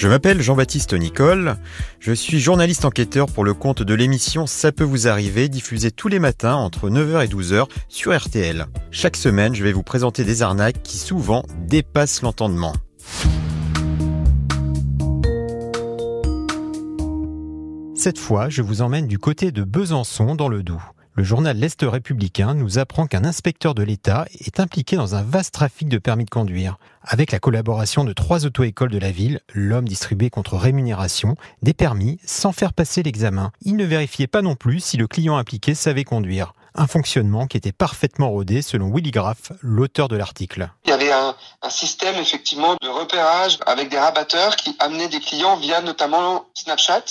Je m'appelle Jean-Baptiste Nicole, je suis journaliste enquêteur pour le compte de l'émission Ça peut vous arriver, diffusée tous les matins entre 9h et 12h sur RTL. Chaque semaine, je vais vous présenter des arnaques qui souvent dépassent l'entendement. Cette fois, je vous emmène du côté de Besançon dans le Doubs. Le journal L'Est républicain nous apprend qu'un inspecteur de l'État est impliqué dans un vaste trafic de permis de conduire. Avec la collaboration de trois auto-écoles de la ville, l'homme distribuait contre rémunération des permis sans faire passer l'examen. Il ne vérifiait pas non plus si le client impliqué savait conduire. Un fonctionnement qui était parfaitement rodé selon Willy Graff, l'auteur de l'article. Il y avait un, système effectivement de repérage avec des rabatteurs qui amenaient des clients via notamment Snapchat,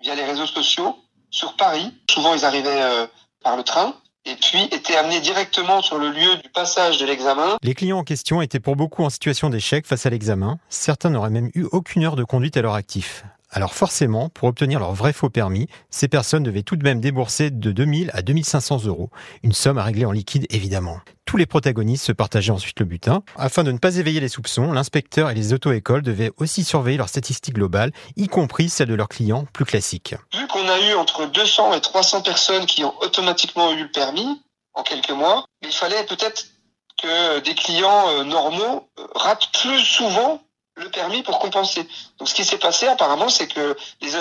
via les réseaux sociaux sur Paris. Souvent ils arrivaient euh, par le train et puis étaient amenés directement sur le lieu du passage de l'examen. Les clients en question étaient pour beaucoup en situation d'échec face à l'examen. Certains n'auraient même eu aucune heure de conduite à leur actif. Alors forcément, pour obtenir leur vrai faux permis, ces personnes devaient tout de même débourser de 2000 à 2500 euros, une somme à régler en liquide évidemment. Tous les protagonistes se partageaient ensuite le butin. Afin de ne pas éveiller les soupçons, l'inspecteur et les auto-écoles devaient aussi surveiller leurs statistiques globales, y compris celles de leurs clients plus classiques. Vu qu'on a eu entre 200 et 300 personnes qui ont automatiquement eu le permis en quelques mois, il fallait peut-être que des clients euh, normaux euh, ratent plus souvent le permis pour compenser. Donc ce qui s'est passé apparemment, c'est que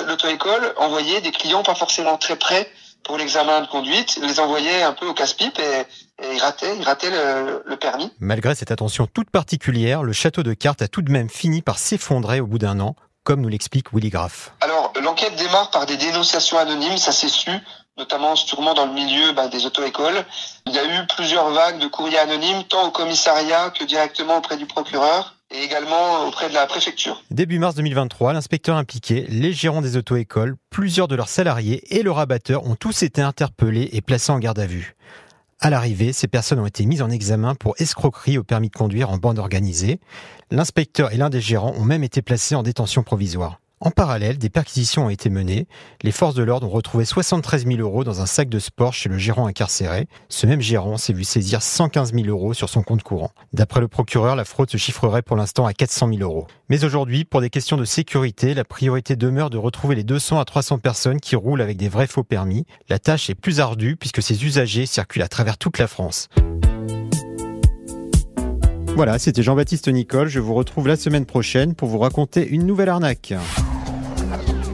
l'auto-école envoyait des clients pas forcément très près pour l'examen de conduite, les envoyait un peu au casse-pipe et, et ils rataient, ils rataient le, le, permis. Malgré cette attention toute particulière, le château de cartes a tout de même fini par s'effondrer au bout d'un an, comme nous l'explique Willy Graff. Alors l'enquête démarre par des dénonciations anonymes, ça s'est su, notamment sûrement dans le milieu bah, des auto-écoles. Il y a eu plusieurs vagues de courriers anonymes, tant au commissariat que directement auprès du procureur et également auprès de la préfecture. Début mars 2023, l'inspecteur impliqué, les gérants des auto-écoles, plusieurs de leurs salariés et le rabatteur ont tous été interpellés et placés en garde à vue. À l'arrivée, ces personnes ont été mises en examen pour escroquerie au permis de conduire en bande organisée. L'inspecteur et l'un des gérants ont même été placés en détention provisoire. En parallèle, des perquisitions ont été menées. Les forces de l'ordre ont retrouvé 73 000 euros dans un sac de sport chez le gérant incarcéré. Ce même gérant s'est vu saisir 115 000 euros sur son compte courant. D'après le procureur, la fraude se chiffrerait pour l'instant à 400 000 euros. Mais aujourd'hui, pour des questions de sécurité, la priorité demeure de retrouver les 200 à 300 personnes qui roulent avec des vrais faux permis. La tâche est plus ardue puisque ces usagers circulent à travers toute la France. Voilà, c'était Jean-Baptiste Nicole. Je vous retrouve la semaine prochaine pour vous raconter une nouvelle arnaque. Thank you.